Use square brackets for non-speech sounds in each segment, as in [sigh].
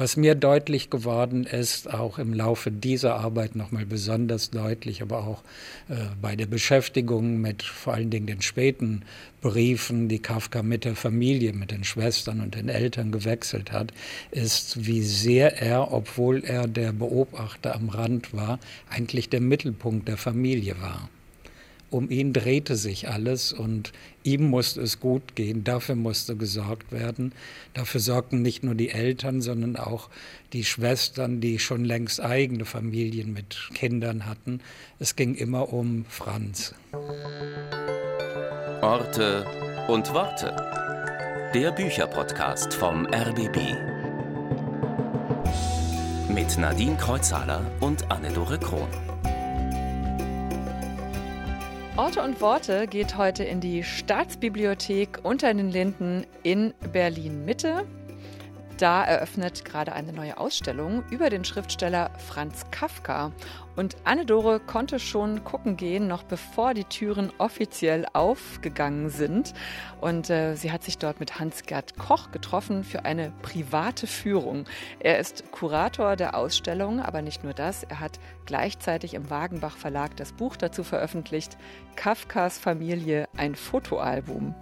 Was mir deutlich geworden ist, auch im Laufe dieser Arbeit nochmal besonders deutlich, aber auch äh, bei der Beschäftigung mit vor allen Dingen den späten Briefen, die Kafka mit der Familie, mit den Schwestern und den Eltern gewechselt hat, ist, wie sehr er, obwohl er der Beobachter am Rand war, eigentlich der Mittelpunkt der Familie war. Um ihn drehte sich alles und ihm musste es gut gehen, dafür musste gesorgt werden. Dafür sorgten nicht nur die Eltern, sondern auch die Schwestern, die schon längst eigene Familien mit Kindern hatten. Es ging immer um Franz. Orte und Worte. Der Bücherpodcast vom RBB. Mit Nadine Kreuzhaler und Anne-Dore Krohn. Orte und Worte geht heute in die Staatsbibliothek unter den Linden in Berlin Mitte. Da eröffnet gerade eine neue Ausstellung über den Schriftsteller Franz Kafka. Und Anne-Dore konnte schon gucken gehen, noch bevor die Türen offiziell aufgegangen sind. Und äh, sie hat sich dort mit Hans-Gerd Koch getroffen für eine private Führung. Er ist Kurator der Ausstellung, aber nicht nur das. Er hat gleichzeitig im Wagenbach Verlag das Buch dazu veröffentlicht, Kafkas Familie, ein Fotoalbum.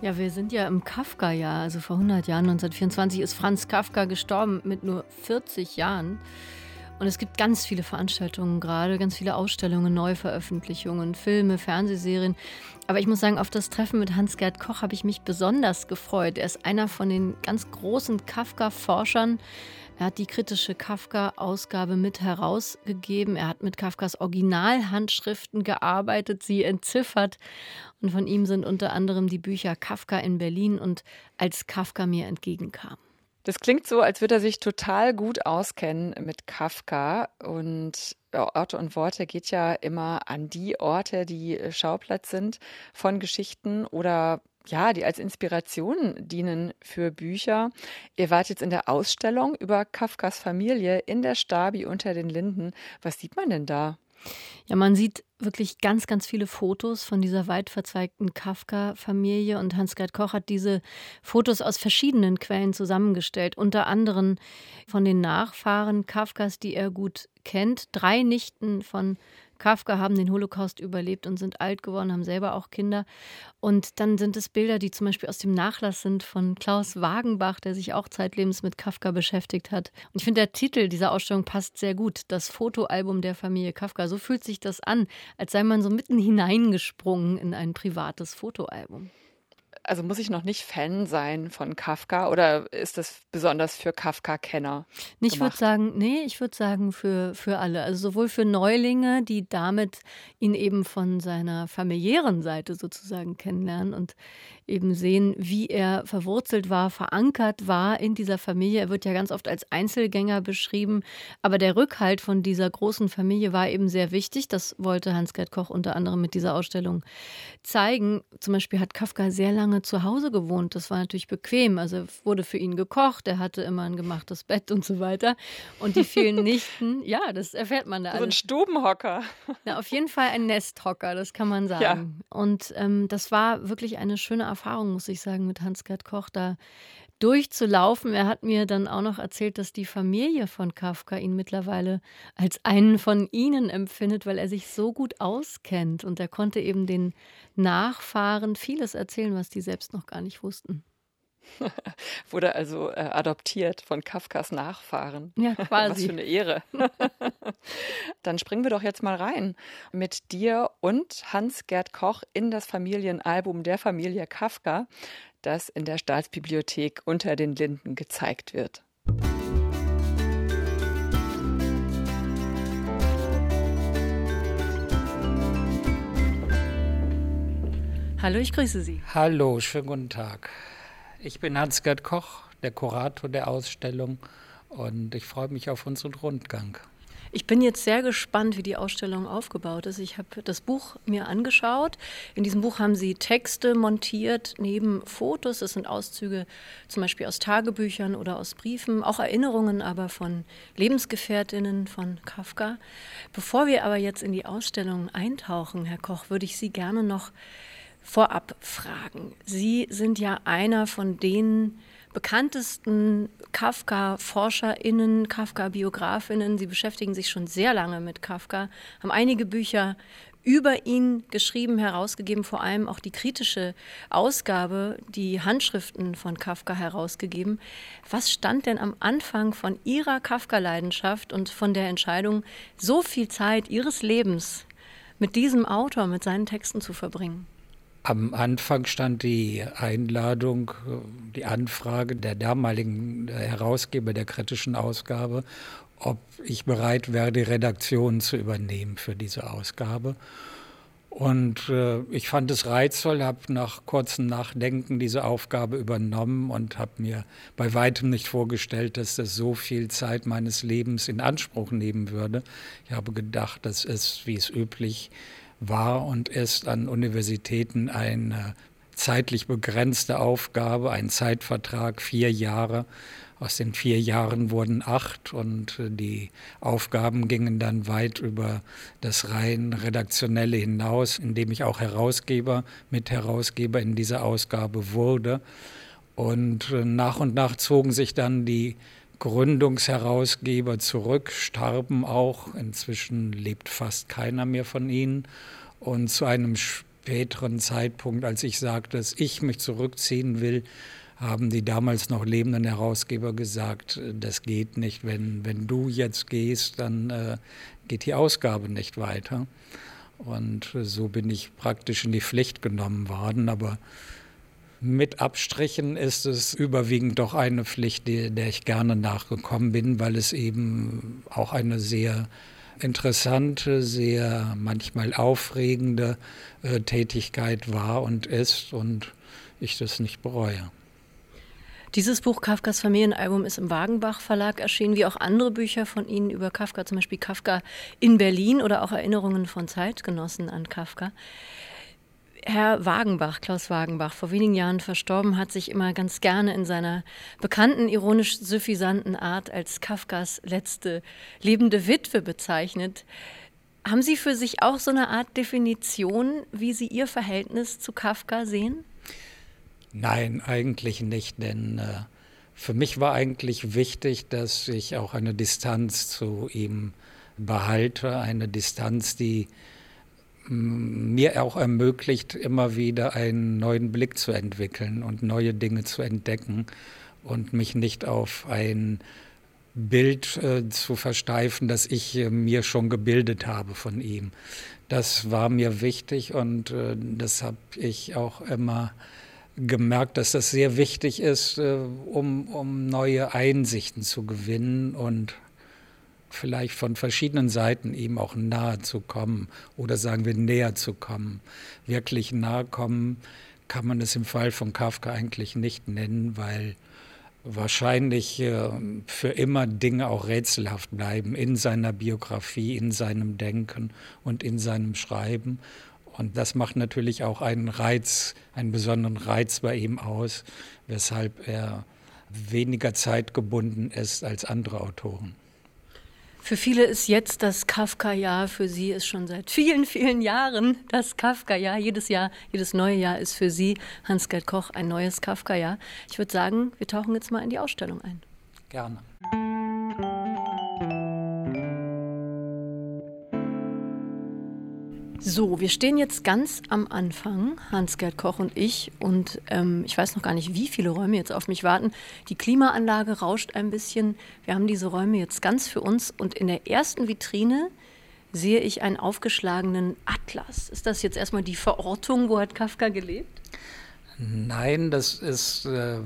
Ja, wir sind ja im Kafka-Jahr, also vor 100 Jahren, 1924 ist Franz Kafka gestorben mit nur 40 Jahren. Und es gibt ganz viele Veranstaltungen gerade, ganz viele Ausstellungen, Neuveröffentlichungen, Filme, Fernsehserien. Aber ich muss sagen, auf das Treffen mit Hans-Gerd Koch habe ich mich besonders gefreut. Er ist einer von den ganz großen Kafka-Forschern. Er hat die kritische Kafka-Ausgabe mit herausgegeben. Er hat mit Kafkas Originalhandschriften gearbeitet, sie entziffert. Und von ihm sind unter anderem die Bücher Kafka in Berlin und Als Kafka mir entgegenkam. Das klingt so, als würde er sich total gut auskennen mit Kafka. Und Orte und Worte geht ja immer an die Orte, die Schauplatz sind von Geschichten oder ja, die als Inspiration dienen für Bücher. Ihr wart jetzt in der Ausstellung über Kafkas Familie in der Stabi unter den Linden. Was sieht man denn da? Ja, man sieht wirklich ganz, ganz viele Fotos von dieser weit verzweigten Kafka-Familie und Hans-Gerd Koch hat diese Fotos aus verschiedenen Quellen zusammengestellt, unter anderem von den Nachfahren Kafkas, die er gut kennt. Drei Nichten von Kafka haben den Holocaust überlebt und sind alt geworden, haben selber auch Kinder. Und dann sind es Bilder, die zum Beispiel aus dem Nachlass sind von Klaus Wagenbach, der sich auch zeitlebens mit Kafka beschäftigt hat. Und ich finde, der Titel dieser Ausstellung passt sehr gut. Das Fotoalbum der Familie Kafka. So fühlt sich das an, als sei man so mitten hineingesprungen in ein privates Fotoalbum also muss ich noch nicht Fan sein von Kafka oder ist das besonders für Kafka-Kenner? Ich würde sagen, nee, ich würde sagen für, für alle. Also sowohl für Neulinge, die damit ihn eben von seiner familiären Seite sozusagen kennenlernen und eben sehen, wie er verwurzelt war, verankert war in dieser Familie. Er wird ja ganz oft als Einzelgänger beschrieben, aber der Rückhalt von dieser großen Familie war eben sehr wichtig. Das wollte Hans-Gerd Koch unter anderem mit dieser Ausstellung zeigen. Zum Beispiel hat Kafka sehr lange zu Hause gewohnt. Das war natürlich bequem. Also wurde für ihn gekocht, er hatte immer ein gemachtes Bett und so weiter. Und die vielen [laughs] Nichten, ja, das erfährt man da alles. So ein Stubenhocker. Na, auf jeden Fall ein Nesthocker, das kann man sagen. Ja. Und ähm, das war wirklich eine schöne Erfahrung Erfahrung, muss ich sagen, mit Hans-Gerd Koch da durchzulaufen. Er hat mir dann auch noch erzählt, dass die Familie von Kafka ihn mittlerweile als einen von ihnen empfindet, weil er sich so gut auskennt. Und er konnte eben den Nachfahren vieles erzählen, was die selbst noch gar nicht wussten. [laughs] Wurde also äh, adoptiert von Kafkas Nachfahren. Ja, [laughs] quasi. Was für eine Ehre. [laughs] Dann springen wir doch jetzt mal rein mit dir und Hans-Gerd Koch in das Familienalbum der Familie Kafka, das in der Staatsbibliothek unter den Linden gezeigt wird. Hallo, ich grüße Sie. Hallo, schönen guten Tag. Ich bin Hans-Gerd Koch, der Kurator der Ausstellung und ich freue mich auf unseren Rundgang. Ich bin jetzt sehr gespannt, wie die Ausstellung aufgebaut ist. Ich habe das Buch mir angeschaut. In diesem Buch haben Sie Texte montiert neben Fotos. Das sind Auszüge zum Beispiel aus Tagebüchern oder aus Briefen, auch Erinnerungen aber von Lebensgefährtinnen von Kafka. Bevor wir aber jetzt in die Ausstellung eintauchen, Herr Koch, würde ich Sie gerne noch vorab fragen. Sie sind ja einer von den bekanntesten Kafka-ForscherInnen, Kafka-Biografinnen. Sie beschäftigen sich schon sehr lange mit Kafka, haben einige Bücher über ihn geschrieben, herausgegeben, vor allem auch die kritische Ausgabe, die Handschriften von Kafka herausgegeben. Was stand denn am Anfang von Ihrer Kafka-Leidenschaft und von der Entscheidung, so viel Zeit Ihres Lebens mit diesem Autor, mit seinen Texten zu verbringen? Am Anfang stand die Einladung, die Anfrage der damaligen Herausgeber der kritischen Ausgabe, ob ich bereit wäre, die Redaktion zu übernehmen für diese Ausgabe. Und äh, ich fand es reizvoll, habe nach kurzem Nachdenken diese Aufgabe übernommen und habe mir bei weitem nicht vorgestellt, dass das so viel Zeit meines Lebens in Anspruch nehmen würde. Ich habe gedacht, das ist, wie es üblich war und ist an Universitäten eine zeitlich begrenzte Aufgabe, ein Zeitvertrag, vier Jahre. Aus den vier Jahren wurden acht und äh, die Aufgaben gingen dann weit über das rein redaktionelle hinaus, indem ich auch Herausgeber, Mitherausgeber in dieser Ausgabe wurde. Und äh, nach und nach zogen sich dann die Gründungsherausgeber zurück, starben auch. Inzwischen lebt fast keiner mehr von ihnen. Und zu einem späteren Zeitpunkt, als ich sagte, dass ich mich zurückziehen will, haben die damals noch lebenden Herausgeber gesagt, das geht nicht. Wenn, wenn du jetzt gehst, dann äh, geht die Ausgabe nicht weiter. Und so bin ich praktisch in die Pflicht genommen worden. Aber mit Abstrichen ist es überwiegend doch eine Pflicht, die, der ich gerne nachgekommen bin, weil es eben auch eine sehr interessante, sehr manchmal aufregende äh, Tätigkeit war und ist und ich das nicht bereue. Dieses Buch Kafkas Familienalbum ist im Wagenbach Verlag erschienen, wie auch andere Bücher von Ihnen über Kafka, zum Beispiel Kafka in Berlin oder auch Erinnerungen von Zeitgenossen an Kafka. Herr Wagenbach, Klaus Wagenbach, vor wenigen Jahren verstorben, hat sich immer ganz gerne in seiner bekannten, ironisch suffisanten Art als Kafkas letzte lebende Witwe bezeichnet. Haben Sie für sich auch so eine Art Definition, wie Sie Ihr Verhältnis zu Kafka sehen? Nein, eigentlich nicht, denn äh, für mich war eigentlich wichtig, dass ich auch eine Distanz zu ihm behalte, eine Distanz, die mir auch ermöglicht, immer wieder einen neuen Blick zu entwickeln und neue Dinge zu entdecken und mich nicht auf ein Bild äh, zu versteifen, das ich äh, mir schon gebildet habe von ihm. Das war mir wichtig und äh, das habe ich auch immer gemerkt, dass das sehr wichtig ist, äh, um, um neue Einsichten zu gewinnen und vielleicht von verschiedenen Seiten ihm auch nahe zu kommen oder sagen wir näher zu kommen. Wirklich nahe kommen kann man es im Fall von Kafka eigentlich nicht nennen, weil wahrscheinlich äh, für immer Dinge auch rätselhaft bleiben in seiner Biografie, in seinem Denken und in seinem Schreiben. Und das macht natürlich auch einen Reiz, einen besonderen Reiz bei ihm aus, weshalb er weniger zeitgebunden ist als andere Autoren. Für viele ist jetzt das Kafka-Jahr, für sie ist schon seit vielen, vielen Jahren das Kafka-Jahr. Jedes Jahr, jedes neue Jahr ist für sie, Hans-Gerd Koch, ein neues Kafka-Jahr. Ich würde sagen, wir tauchen jetzt mal in die Ausstellung ein. Gerne. So, wir stehen jetzt ganz am Anfang, Hans-Gerd Koch und ich, und ähm, ich weiß noch gar nicht, wie viele Räume jetzt auf mich warten. Die Klimaanlage rauscht ein bisschen. Wir haben diese Räume jetzt ganz für uns und in der ersten Vitrine sehe ich einen aufgeschlagenen Atlas. Ist das jetzt erstmal die Verortung, wo hat Kafka gelebt? Nein, das ist, äh,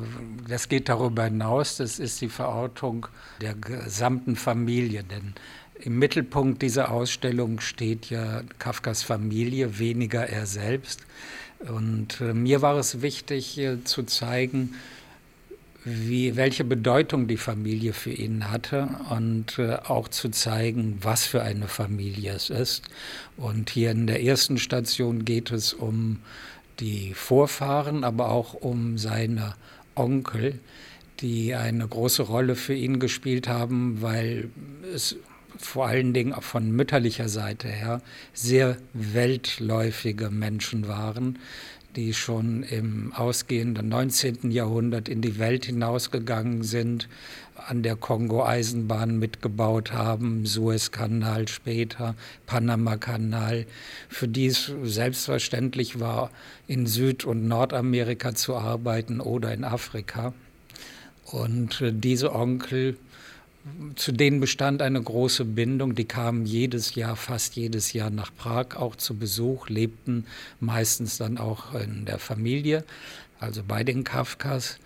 das geht darüber hinaus. Das ist die Verortung der gesamten Familie, denn im Mittelpunkt dieser Ausstellung steht ja Kafkas Familie, weniger er selbst. Und äh, mir war es wichtig äh, zu zeigen, wie, welche Bedeutung die Familie für ihn hatte und äh, auch zu zeigen, was für eine Familie es ist. Und hier in der ersten Station geht es um die Vorfahren, aber auch um seine Onkel, die eine große Rolle für ihn gespielt haben, weil es vor allen Dingen auch von mütterlicher Seite her sehr weltläufige Menschen waren, die schon im ausgehenden 19. Jahrhundert in die Welt hinausgegangen sind, an der Kongo-Eisenbahn mitgebaut haben, Suezkanal später, Panama-Kanal, für die es selbstverständlich war, in Süd- und Nordamerika zu arbeiten oder in Afrika. Und äh, diese Onkel, zu denen bestand eine große Bindung. Die kamen jedes Jahr, fast jedes Jahr nach Prag auch zu Besuch, lebten meistens dann auch in der Familie, also bei den Kafkas.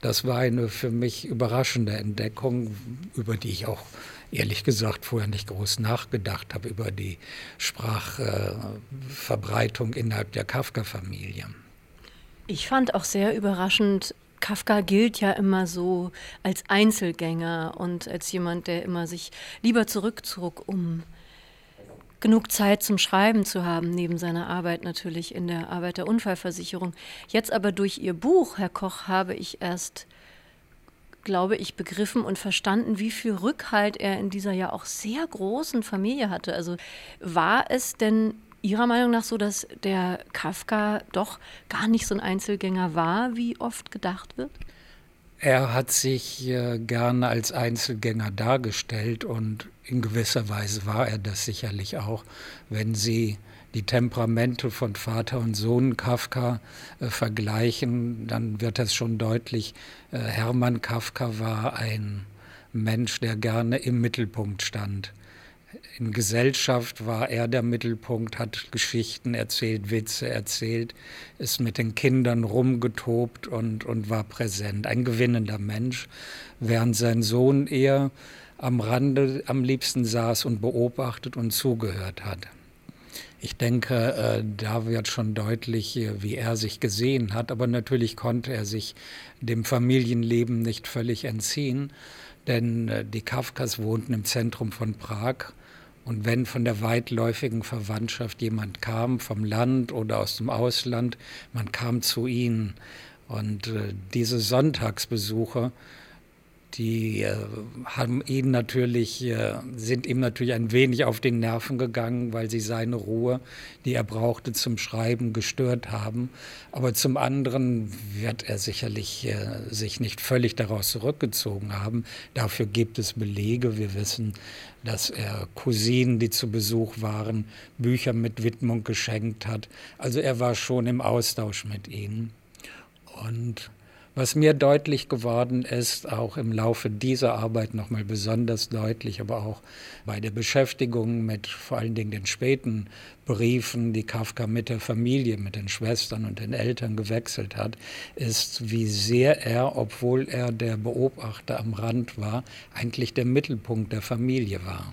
Das war eine für mich überraschende Entdeckung, über die ich auch ehrlich gesagt vorher nicht groß nachgedacht habe, über die Sprachverbreitung innerhalb der Kafka-Familie. Ich fand auch sehr überraschend, Kafka gilt ja immer so als Einzelgänger und als jemand, der immer sich lieber zurückzog, um genug Zeit zum Schreiben zu haben, neben seiner Arbeit natürlich in der Arbeiterunfallversicherung. Jetzt aber durch Ihr Buch, Herr Koch, habe ich erst, glaube ich, begriffen und verstanden, wie viel Rückhalt er in dieser ja auch sehr großen Familie hatte. Also war es denn Ihrer Meinung nach so, dass der Kafka doch gar nicht so ein Einzelgänger war, wie oft gedacht wird? Er hat sich äh, gerne als Einzelgänger dargestellt und in gewisser Weise war er das sicherlich auch, wenn Sie die Temperamente von Vater und Sohn Kafka äh, vergleichen, dann wird das schon deutlich. Äh, Hermann Kafka war ein Mensch, der gerne im Mittelpunkt stand in Gesellschaft war er der Mittelpunkt, hat Geschichten erzählt, Witze erzählt, ist mit den Kindern rumgetobt und, und war präsent. Ein gewinnender Mensch, während sein Sohn eher am Rande am liebsten saß und beobachtet und zugehört hat. Ich denke, äh, da wird schon deutlich, äh, wie er sich gesehen hat, aber natürlich konnte er sich dem Familienleben nicht völlig entziehen, denn äh, die Kafkas wohnten im Zentrum von Prag und wenn von der weitläufigen Verwandtschaft jemand kam, vom Land oder aus dem Ausland, man kam zu ihnen. Und äh, diese Sonntagsbesuche, die äh, haben ihn natürlich, äh, sind ihm natürlich ein wenig auf den Nerven gegangen, weil sie seine Ruhe, die er brauchte zum Schreiben, gestört haben. Aber zum anderen wird er sicherlich äh, sich nicht völlig daraus zurückgezogen haben. Dafür gibt es Belege. Wir wissen, dass er Cousinen, die zu Besuch waren, Bücher mit Widmung geschenkt hat. Also er war schon im Austausch mit ihnen. Und was mir deutlich geworden ist, auch im Laufe dieser Arbeit nochmal besonders deutlich, aber auch bei der Beschäftigung mit vor allen Dingen den späten Briefen, die Kafka mit der Familie, mit den Schwestern und den Eltern gewechselt hat, ist, wie sehr er, obwohl er der Beobachter am Rand war, eigentlich der Mittelpunkt der Familie war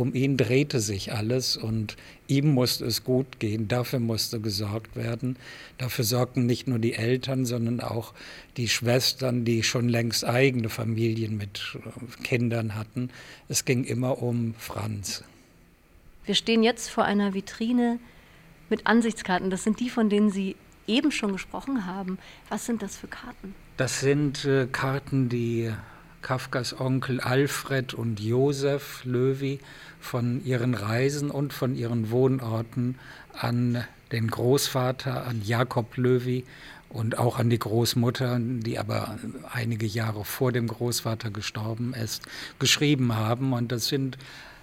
um ihn drehte sich alles und ihm musste es gut gehen, dafür musste gesorgt werden. Dafür sorgten nicht nur die Eltern, sondern auch die Schwestern, die schon längst eigene Familien mit äh, Kindern hatten. Es ging immer um Franz. Wir stehen jetzt vor einer Vitrine mit Ansichtskarten. Das sind die, von denen Sie eben schon gesprochen haben. Was sind das für Karten? Das sind äh, Karten, die Kafkas Onkel Alfred und Josef Löwy von ihren Reisen und von ihren Wohnorten an den Großvater, an Jakob Löwy und auch an die Großmutter, die aber einige Jahre vor dem Großvater gestorben ist, geschrieben haben. Und das sind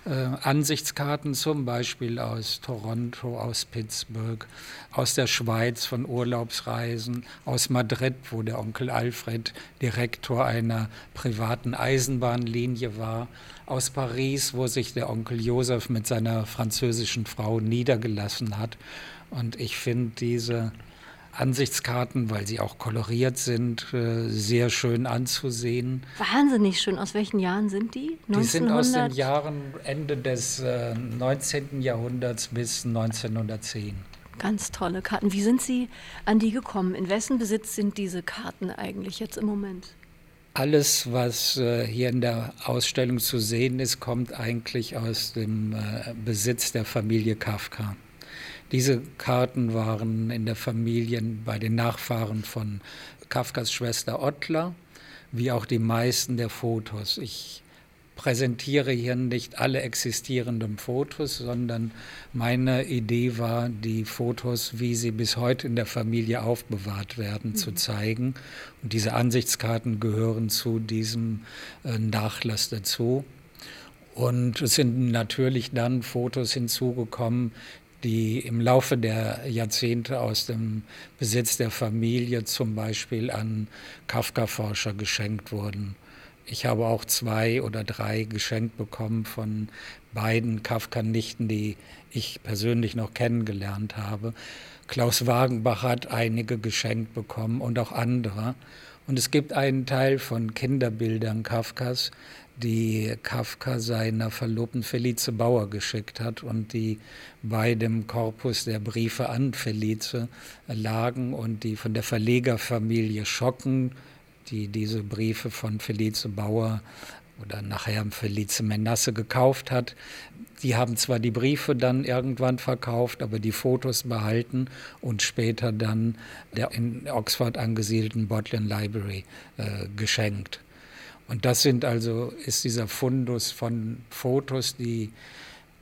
äh, Ansichtskarten zum Beispiel aus Toronto, aus Pittsburgh, aus der Schweiz von Urlaubsreisen, aus Madrid, wo der Onkel Alfred Direktor einer privaten Eisenbahnlinie war, aus Paris, wo sich der Onkel Josef mit seiner französischen Frau niedergelassen hat. Und ich finde diese Ansichtskarten, weil sie auch koloriert sind, äh, sehr schön anzusehen. Wahnsinnig schön. Aus welchen Jahren sind die? 1900? Die sind aus den Jahren Ende des 19. Äh, Jahrhunderts bis 1910. Ganz tolle Karten. Wie sind Sie an die gekommen? In wessen Besitz sind diese Karten eigentlich jetzt im Moment? Alles, was äh, hier in der Ausstellung zu sehen ist, kommt eigentlich aus dem Besitz der Familie Kafka. Diese Karten waren in der Familie bei den Nachfahren von Kafkas Schwester Ottler, wie auch die meisten der Fotos. Ich präsentiere hier nicht alle existierenden Fotos, sondern meine Idee war, die Fotos, wie sie bis heute in der Familie aufbewahrt werden, mhm. zu zeigen. Und diese Ansichtskarten gehören zu diesem äh, Nachlass dazu. Und es sind natürlich dann Fotos hinzugekommen, die im Laufe der Jahrzehnte aus dem Besitz der Familie zum Beispiel an Kafka-Forscher geschenkt wurden. Ich habe auch zwei oder drei geschenkt bekommen von beiden Kafka-Nichten, die ich persönlich noch kennengelernt habe. Klaus Wagenbach hat einige geschenkt bekommen und auch andere. Und es gibt einen Teil von Kinderbildern Kafkas, die Kafka seiner Verlobten Felice Bauer geschickt hat und die bei dem Korpus der Briefe an Felice lagen und die von der Verlegerfamilie Schocken die diese Briefe von Felice Bauer oder nachher Felice Menasse gekauft hat. Die haben zwar die Briefe dann irgendwann verkauft, aber die Fotos behalten und später dann der in Oxford angesiedelten Bodleian Library äh, geschenkt. Und das sind also, ist dieser Fundus von Fotos, die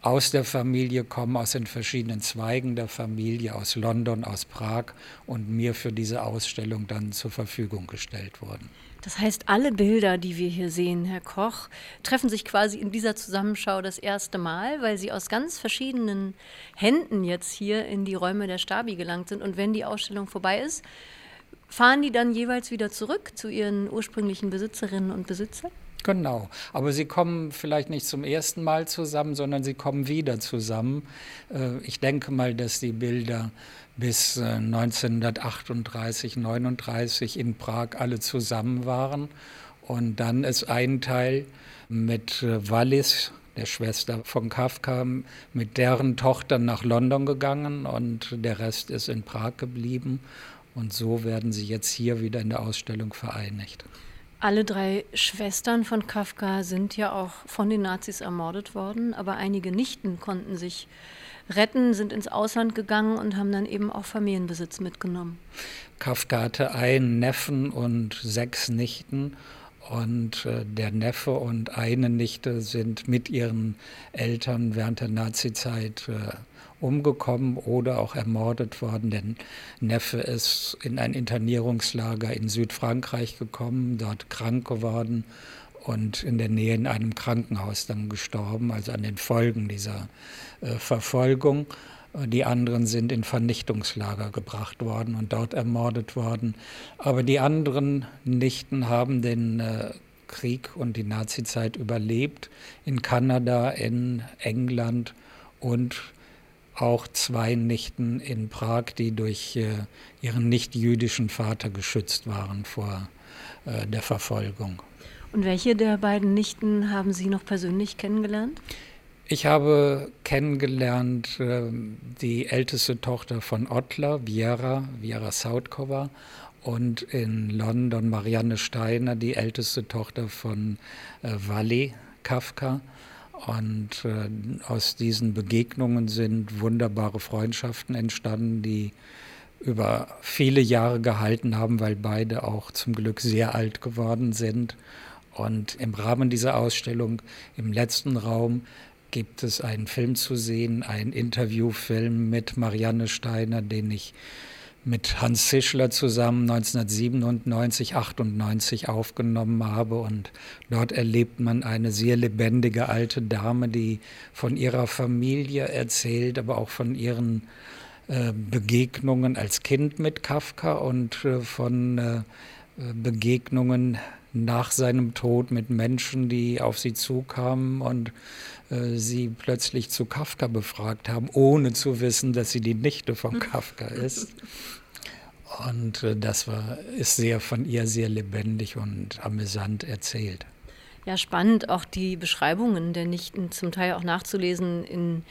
aus der Familie kommen, aus den verschiedenen Zweigen der Familie, aus London, aus Prag und mir für diese Ausstellung dann zur Verfügung gestellt wurden. Das heißt, alle Bilder, die wir hier sehen, Herr Koch, treffen sich quasi in dieser Zusammenschau das erste Mal, weil sie aus ganz verschiedenen Händen jetzt hier in die Räume der Stabi gelangt sind. Und wenn die Ausstellung vorbei ist, fahren die dann jeweils wieder zurück zu ihren ursprünglichen Besitzerinnen und Besitzern? Genau, aber sie kommen vielleicht nicht zum ersten Mal zusammen, sondern sie kommen wieder zusammen. Äh, ich denke mal, dass die Bilder bis 1938, äh, 39 in Prag alle zusammen waren. Und dann ist ein Teil mit äh, Wallis, der Schwester von Kafka, mit deren Tochter nach London gegangen und der Rest ist in Prag geblieben. Und so werden sie jetzt hier wieder in der Ausstellung vereinigt. Alle drei Schwestern von Kafka sind ja auch von den Nazis ermordet worden, aber einige Nichten konnten sich retten, sind ins Ausland gegangen und haben dann eben auch Familienbesitz mitgenommen. Kafka hatte einen Neffen und sechs Nichten und äh, der Neffe und eine Nichte sind mit ihren Eltern während der Nazizeit äh, umgekommen oder auch ermordet worden. Der Neffe ist in ein Internierungslager in Südfrankreich gekommen, dort krank geworden und in der Nähe in einem Krankenhaus dann gestorben, also an den Folgen dieser äh, Verfolgung. Die anderen sind in Vernichtungslager gebracht worden und dort ermordet worden. Aber die anderen Nichten haben den äh, Krieg und die Nazizeit überlebt in Kanada, in England und auch zwei Nichten in Prag, die durch äh, ihren nicht-jüdischen Vater geschützt waren vor äh, der Verfolgung. Und welche der beiden Nichten haben Sie noch persönlich kennengelernt? Ich habe kennengelernt äh, die älteste Tochter von Ottler, Viera, Viera Sautkova, und in London Marianne Steiner, die älteste Tochter von äh, Wally Kafka. Und äh, aus diesen Begegnungen sind wunderbare Freundschaften entstanden, die über viele Jahre gehalten haben, weil beide auch zum Glück sehr alt geworden sind. Und im Rahmen dieser Ausstellung im letzten Raum gibt es einen Film zu sehen, einen Interviewfilm mit Marianne Steiner, den ich mit Hans Zischler zusammen 1997, 98 aufgenommen habe. Und dort erlebt man eine sehr lebendige alte Dame, die von ihrer Familie erzählt, aber auch von ihren äh, Begegnungen als Kind mit Kafka und äh, von äh, Begegnungen nach seinem Tod mit Menschen, die auf sie zukamen und äh, sie plötzlich zu Kafka befragt haben, ohne zu wissen, dass sie die Nichte von [laughs] Kafka ist. Und äh, das war, ist sehr von ihr sehr lebendig und amüsant erzählt. Ja, spannend, auch die Beschreibungen der Nichten zum Teil auch nachzulesen in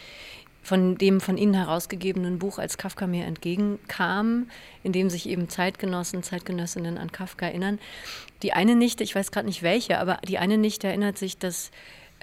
von dem von Ihnen herausgegebenen Buch, als Kafka mir entgegenkam, in dem sich eben Zeitgenossen, Zeitgenössinnen an Kafka erinnern. Die eine Nichte, ich weiß gerade nicht welche, aber die eine Nichte erinnert sich, dass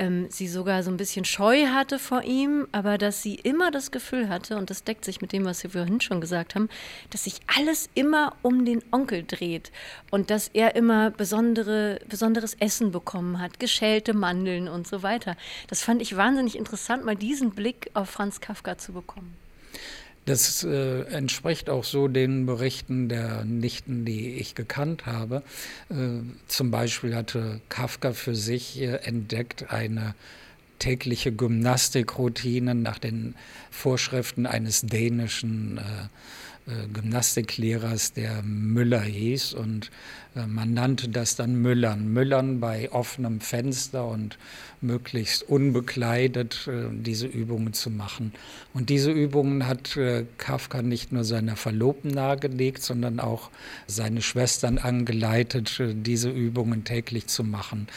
ähm, sie sogar so ein bisschen Scheu hatte vor ihm, aber dass sie immer das Gefühl hatte, und das deckt sich mit dem, was wir vorhin schon gesagt haben, dass sich alles immer um den Onkel dreht und dass er immer besondere, besonderes Essen bekommen hat, geschälte Mandeln und so weiter. Das fand ich wahnsinnig interessant, mal diesen Blick auf Franz Kafka zu bekommen. Das äh, entspricht auch so den Berichten der Nichten, die ich gekannt habe. Äh, zum Beispiel hatte Kafka für sich äh, entdeckt eine tägliche Gymnastikroutine nach den Vorschriften eines dänischen äh, äh, Gymnastiklehrers, der Müller hieß. Und äh, man nannte das dann Müllern. Müllern bei offenem Fenster und möglichst unbekleidet äh, diese Übungen zu machen. Und diese Übungen hat Kafka nicht nur seiner Verlobten nahegelegt, sondern auch seine Schwestern angeleitet, diese Übungen täglich zu machen.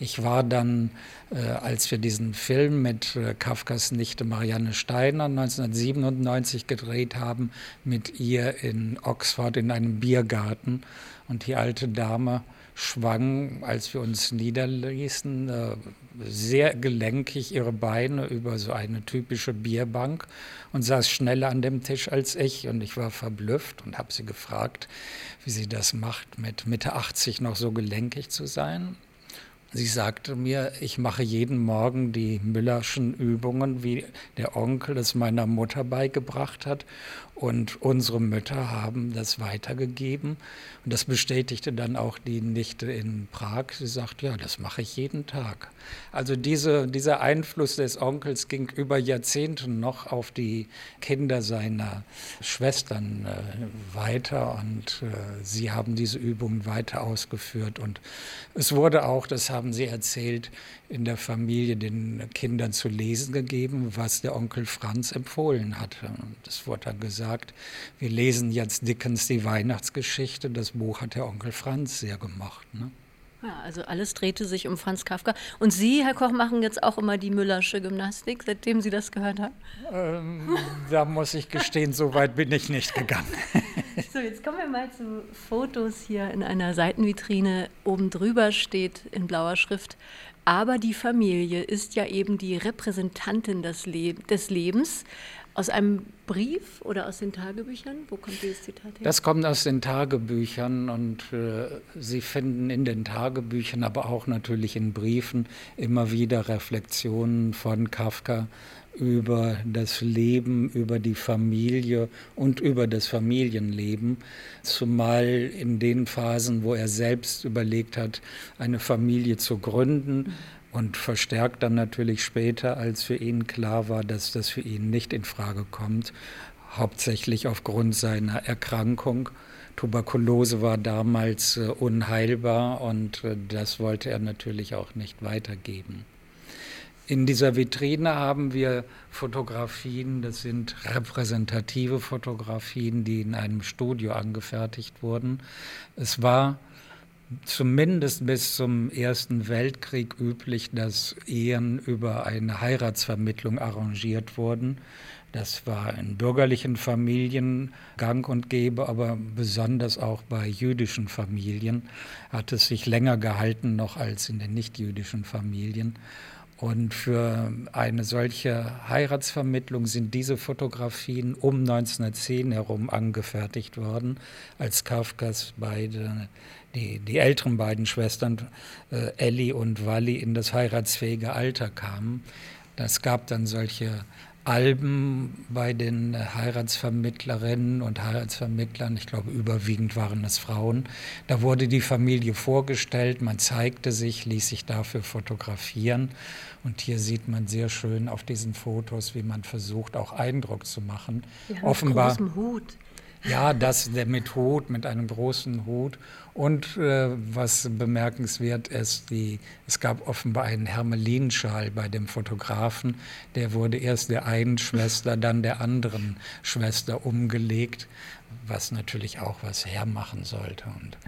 Ich war dann, als wir diesen Film mit Kafkas Nichte Marianne Steiner 1997 gedreht haben, mit ihr in Oxford in einem Biergarten. Und die alte Dame schwang, als wir uns niederließen, äh, sehr gelenkig ihre Beine über so eine typische Bierbank und saß schneller an dem Tisch als ich. Und ich war verblüfft und habe sie gefragt, wie sie das macht, mit Mitte 80 noch so gelenkig zu sein. Sie sagte mir, ich mache jeden Morgen die Müllerschen Übungen, wie der Onkel es meiner Mutter beigebracht hat. Und unsere Mütter haben das weitergegeben. Und das bestätigte dann auch die Nichte in Prag. Sie sagt, ja, das mache ich jeden Tag. Also diese, dieser Einfluss des Onkels ging über Jahrzehnte noch auf die Kinder seiner Schwestern äh, weiter. Und äh, sie haben diese Übungen weiter ausgeführt. Und es wurde auch, das haben sie erzählt, in der Familie den Kindern zu lesen gegeben, was der Onkel Franz empfohlen hatte. Es wurde dann gesagt, wir lesen jetzt Dickens die Weihnachtsgeschichte. Das Buch hat der Onkel Franz sehr gemocht. Ne? Ja, also alles drehte sich um Franz Kafka. Und Sie, Herr Koch, machen jetzt auch immer die Müllersche Gymnastik, seitdem Sie das gehört haben? Ähm, da muss ich gestehen, so weit bin ich nicht gegangen. [laughs] [laughs] so, jetzt kommen wir mal zu Fotos hier in einer Seitenvitrine. Oben drüber steht in blauer Schrift aber die Familie ist ja eben die Repräsentantin des, Le des Lebens. Aus einem Brief oder aus den Tagebüchern? Wo kommt dieses Zitat her? Das kommt aus den Tagebüchern und äh, Sie finden in den Tagebüchern, aber auch natürlich in Briefen immer wieder Reflexionen von Kafka über das Leben, über die Familie und über das Familienleben, zumal in den Phasen, wo er selbst überlegt hat, eine Familie zu gründen und verstärkt dann natürlich später, als für ihn klar war, dass das für ihn nicht in Frage kommt, hauptsächlich aufgrund seiner Erkrankung. Tuberkulose war damals äh, unheilbar und äh, das wollte er natürlich auch nicht weitergeben. In dieser Vitrine haben wir Fotografien, das sind repräsentative Fotografien, die in einem Studio angefertigt wurden. Es war zumindest bis zum Ersten Weltkrieg üblich, dass Ehen über eine Heiratsvermittlung arrangiert wurden. Das war in bürgerlichen Familien gang und gäbe, aber besonders auch bei jüdischen Familien hat es sich länger gehalten noch als in den nichtjüdischen Familien. Und für eine solche Heiratsvermittlung sind diese Fotografien um 1910 herum angefertigt worden, als Kafkas beide, die, die älteren beiden Schwestern, äh, Ellie und Wally, in das heiratsfähige Alter kamen. Das gab dann solche Alben bei den Heiratsvermittlerinnen und Heiratsvermittlern, ich glaube überwiegend waren es Frauen. Da wurde die Familie vorgestellt, man zeigte sich, ließ sich dafür fotografieren. Und hier sieht man sehr schön auf diesen Fotos, wie man versucht, auch Eindruck zu machen. Ja, Offenbar. Mit Hut. Ja, das der mit Hut, mit einem großen Hut. Und äh, was bemerkenswert ist, die, es gab offenbar einen Hermelinschal bei dem Fotografen. Der wurde erst der einen Schwester, dann der anderen Schwester umgelegt, was natürlich auch was hermachen sollte. Und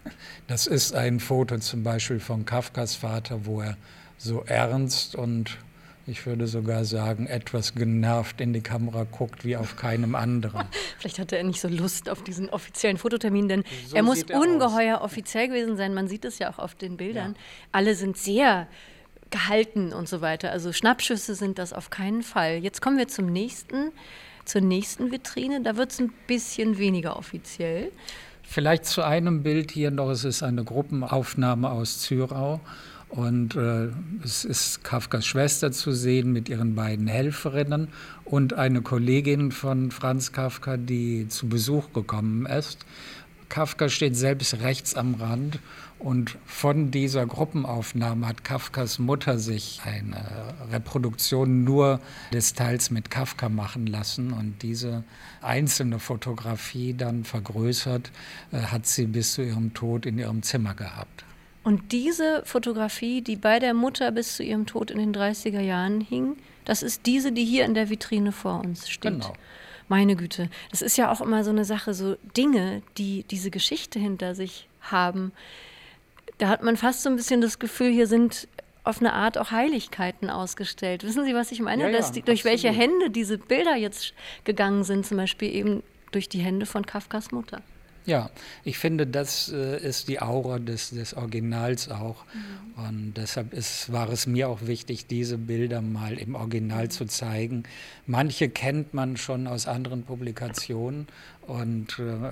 das ist ein Foto zum Beispiel von Kafkas Vater, wo er so ernst und ich würde sogar sagen, etwas genervt in die Kamera guckt wie auf keinem anderen. [laughs] Vielleicht hatte er nicht so Lust auf diesen offiziellen Fototermin, denn so er muss er ungeheuer aus. offiziell gewesen sein. Man sieht es ja auch auf den Bildern. Ja. Alle sind sehr gehalten und so weiter. Also Schnappschüsse sind das auf keinen Fall. Jetzt kommen wir zum nächsten, zur nächsten Vitrine. Da wird es ein bisschen weniger offiziell. Vielleicht zu einem Bild hier noch. Es ist eine Gruppenaufnahme aus Zürau. Und äh, es ist Kafkas Schwester zu sehen mit ihren beiden Helferinnen und eine Kollegin von Franz Kafka, die zu Besuch gekommen ist. Kafka steht selbst rechts am Rand und von dieser Gruppenaufnahme hat Kafkas Mutter sich eine Reproduktion nur des Teils mit Kafka machen lassen und diese einzelne Fotografie dann vergrößert äh, hat sie bis zu ihrem Tod in ihrem Zimmer gehabt. Und diese Fotografie, die bei der Mutter bis zu ihrem Tod in den 30er Jahren hing, das ist diese, die hier in der Vitrine vor uns steht. Genau. Meine Güte, das ist ja auch immer so eine Sache, so Dinge, die diese Geschichte hinter sich haben. Da hat man fast so ein bisschen das Gefühl, hier sind auf eine Art auch Heiligkeiten ausgestellt. Wissen Sie, was ich meine? Ja, ja, die, durch welche Hände diese Bilder jetzt gegangen sind, zum Beispiel eben durch die Hände von Kafkas Mutter. Ja, ich finde, das äh, ist die Aura des, des Originals auch. Mhm. Und deshalb ist, war es mir auch wichtig, diese Bilder mal im Original zu zeigen. Manche kennt man schon aus anderen Publikationen und äh,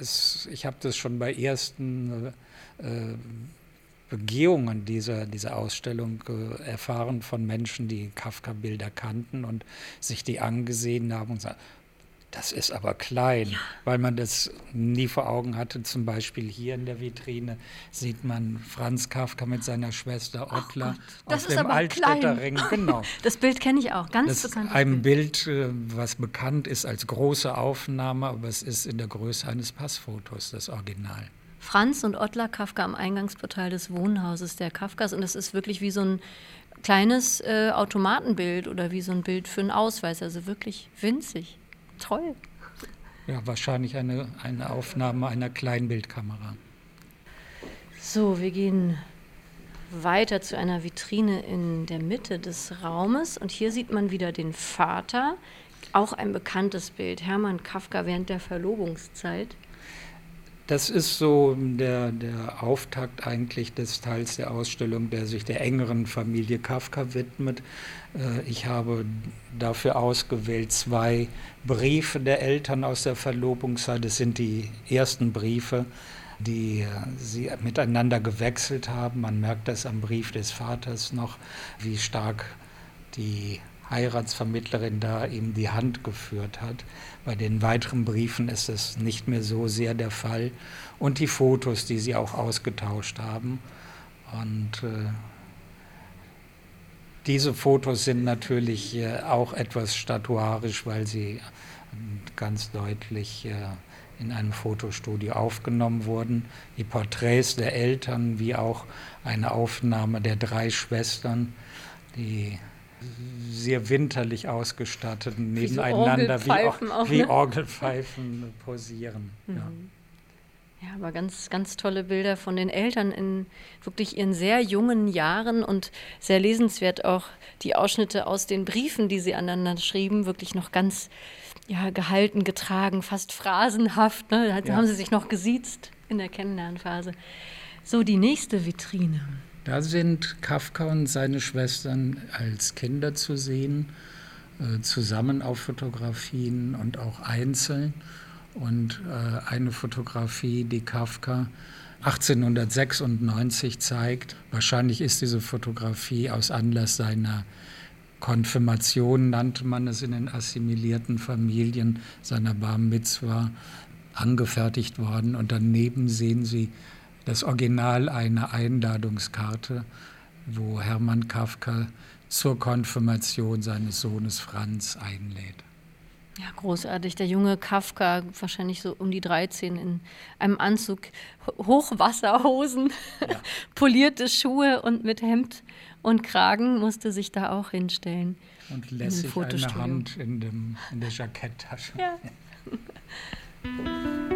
es, ich habe das schon bei ersten äh, Begehungen dieser, dieser Ausstellung äh, erfahren von Menschen, die Kafka-Bilder kannten und sich die angesehen haben und sagen, das ist aber klein, ja. weil man das nie vor Augen hatte. Zum Beispiel hier in der Vitrine sieht man Franz Kafka mit seiner Schwester Ottler auf dem Altstädter Ring. Genau. [laughs] Das Bild kenne ich auch, ganz das bekannt. Ein Bild, äh, was bekannt ist als große Aufnahme, aber es ist in der Größe eines Passfotos, das Original. Franz und Ottler Kafka am Eingangsportal des Wohnhauses der Kafkas und es ist wirklich wie so ein kleines äh, Automatenbild oder wie so ein Bild für einen Ausweis, also wirklich winzig. Toll. Ja, wahrscheinlich eine, eine Aufnahme einer Kleinbildkamera. So, wir gehen weiter zu einer Vitrine in der Mitte des Raumes und hier sieht man wieder den Vater, auch ein bekanntes Bild, Hermann Kafka während der Verlobungszeit. Das ist so der, der Auftakt eigentlich des Teils der Ausstellung, der sich der engeren Familie Kafka widmet. Äh, ich habe dafür ausgewählt zwei Briefe der Eltern aus der Verlobungszeit. Das sind die ersten Briefe, die äh, sie miteinander gewechselt haben. Man merkt das am Brief des Vaters noch, wie stark die Heiratsvermittlerin da ihm die Hand geführt hat. Bei den weiteren Briefen ist es nicht mehr so sehr der Fall. Und die Fotos, die sie auch ausgetauscht haben. Und äh, diese Fotos sind natürlich äh, auch etwas statuarisch, weil sie ganz deutlich äh, in einem Fotostudio aufgenommen wurden. Die Porträts der Eltern wie auch eine Aufnahme der drei Schwestern, die sehr winterlich ausgestattet nebeneinander wie, Orgelpfeifen, wie, auch, wie ne? Orgelpfeifen [laughs] posieren. Mhm. Ja. Ja, aber ganz, ganz tolle Bilder von den Eltern in wirklich ihren sehr jungen Jahren und sehr lesenswert auch die Ausschnitte aus den Briefen, die sie aneinander schrieben, wirklich noch ganz ja, gehalten, getragen, fast phrasenhaft. Ne? Da ja. haben sie sich noch gesiezt in der Kennenlernphase. So, die nächste Vitrine. Da sind Kafka und seine Schwestern als Kinder zu sehen, äh, zusammen auf Fotografien und auch einzeln. Und äh, eine Fotografie, die Kafka 1896 zeigt, wahrscheinlich ist diese Fotografie aus Anlass seiner Konfirmation, nannte man es in den assimilierten Familien, seiner Bar Mitzwa, angefertigt worden. Und daneben sehen Sie das Original einer Einladungskarte, wo Hermann Kafka zur Konfirmation seines Sohnes Franz einlädt. Ja, großartig. Der junge Kafka, wahrscheinlich so um die 13, in einem Anzug, Hochwasserhosen, ja. [laughs] polierte Schuhe und mit Hemd und Kragen musste sich da auch hinstellen. Und lässig eine Hand in, dem, in der Jacketttasche. Ja. [laughs]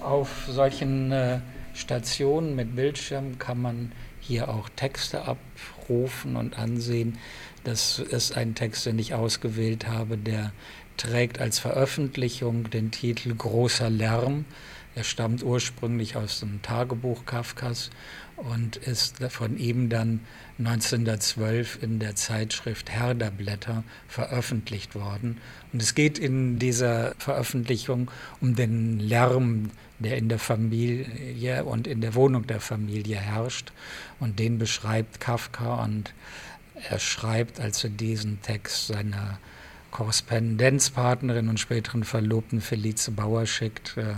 Auf solchen äh, Stationen mit Bildschirm kann man hier auch Texte abrufen und ansehen. Das ist ein Text, den ich ausgewählt habe, der trägt als Veröffentlichung den Titel Großer Lärm. Er stammt ursprünglich aus dem Tagebuch Kafkas und ist von ihm dann 1912 in der Zeitschrift Herderblätter veröffentlicht worden. Und es geht in dieser Veröffentlichung um den Lärm, der in der Familie und in der Wohnung der Familie herrscht. Und den beschreibt Kafka und er schreibt also diesen Text seiner Korrespondenzpartnerin und späteren Verlobten Felice Bauer schickt, äh,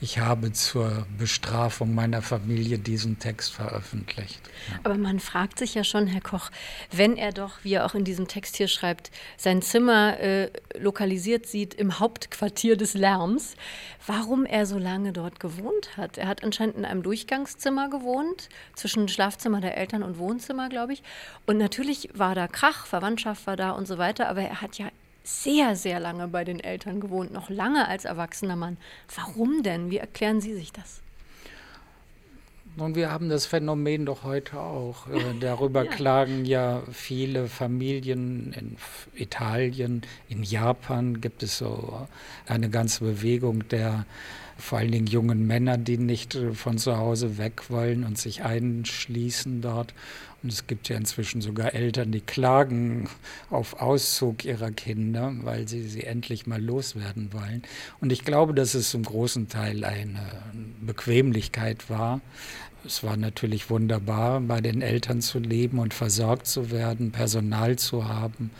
ich habe zur Bestrafung meiner Familie diesen Text veröffentlicht. Ja. Aber man fragt sich ja schon, Herr Koch, wenn er doch, wie er auch in diesem Text hier schreibt, sein Zimmer äh, lokalisiert sieht im Hauptquartier des Lärms, warum er so lange dort gewohnt hat. Er hat anscheinend in einem Durchgangszimmer gewohnt, zwischen Schlafzimmer der Eltern und Wohnzimmer, glaube ich. Und natürlich war da Krach, Verwandtschaft war da und so weiter, aber er hat ja sehr, sehr lange bei den Eltern gewohnt, noch lange als erwachsener Mann. Warum denn? Wie erklären Sie sich das? Nun, wir haben das Phänomen doch heute auch. Äh, [laughs] darüber ja. klagen ja viele Familien in Italien, in Japan gibt es so eine ganze Bewegung der vor allen Dingen jungen Männer, die nicht äh, von zu Hause weg wollen und sich einschließen dort. Und es gibt ja inzwischen sogar Eltern, die klagen auf Auszug ihrer Kinder, weil sie sie endlich mal loswerden wollen. Und ich glaube, dass es zum großen Teil eine Bequemlichkeit war. Es war natürlich wunderbar, bei den Eltern zu leben und versorgt zu werden, Personal zu haben.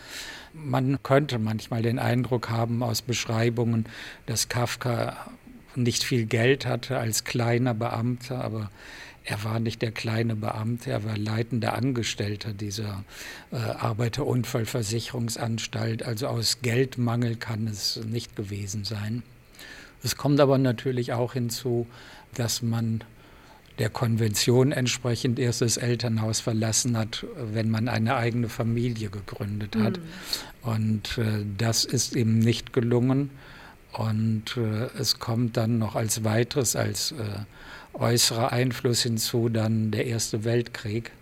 Man könnte manchmal den Eindruck haben aus Beschreibungen, dass Kafka nicht viel Geld hatte als kleiner Beamter, aber er war nicht der kleine Beamte, er war leitender Angestellter dieser äh, Arbeiterunfallversicherungsanstalt. Also aus Geldmangel kann es nicht gewesen sein. Es kommt aber natürlich auch hinzu, dass man der Konvention entsprechend erst das Elternhaus verlassen hat, wenn man eine eigene Familie gegründet hat. Mhm. Und äh, das ist ihm nicht gelungen. Und äh, es kommt dann noch als weiteres, als äh, äußerer Einfluss hinzu dann der Erste Weltkrieg.